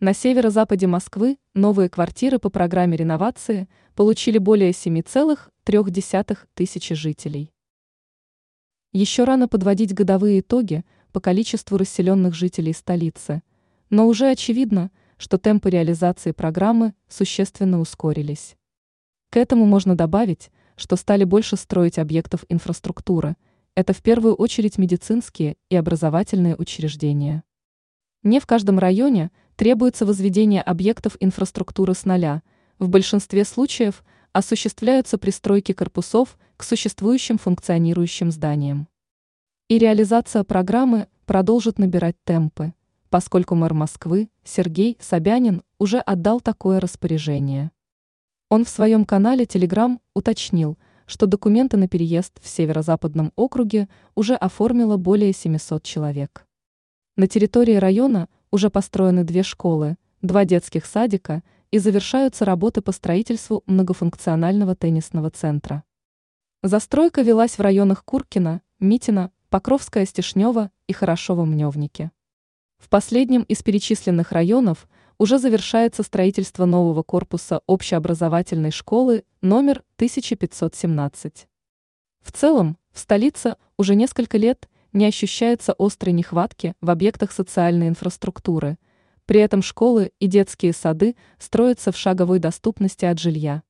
На северо-западе Москвы новые квартиры по программе реновации получили более 7,3 тысячи жителей. Еще рано подводить годовые итоги по количеству расселенных жителей столицы, но уже очевидно, что темпы реализации программы существенно ускорились. К этому можно добавить, что стали больше строить объектов инфраструктуры. Это в первую очередь медицинские и образовательные учреждения. Не в каждом районе требуется возведение объектов инфраструктуры с нуля. В большинстве случаев осуществляются пристройки корпусов к существующим функционирующим зданиям. И реализация программы продолжит набирать темпы, поскольку мэр Москвы Сергей Собянин уже отдал такое распоряжение. Он в своем канале Telegram уточнил, что документы на переезд в северо-западном округе уже оформило более 700 человек. На территории района уже построены две школы, два детских садика и завершаются работы по строительству многофункционального теннисного центра. Застройка велась в районах Куркина, Митина, Покровская Стешнева и Хорошово-Мневники. В последнем из перечисленных районов – уже завершается строительство нового корпуса общеобразовательной школы номер 1517. В целом, в столице уже несколько лет не ощущается острой нехватки в объектах социальной инфраструктуры, при этом школы и детские сады строятся в шаговой доступности от жилья.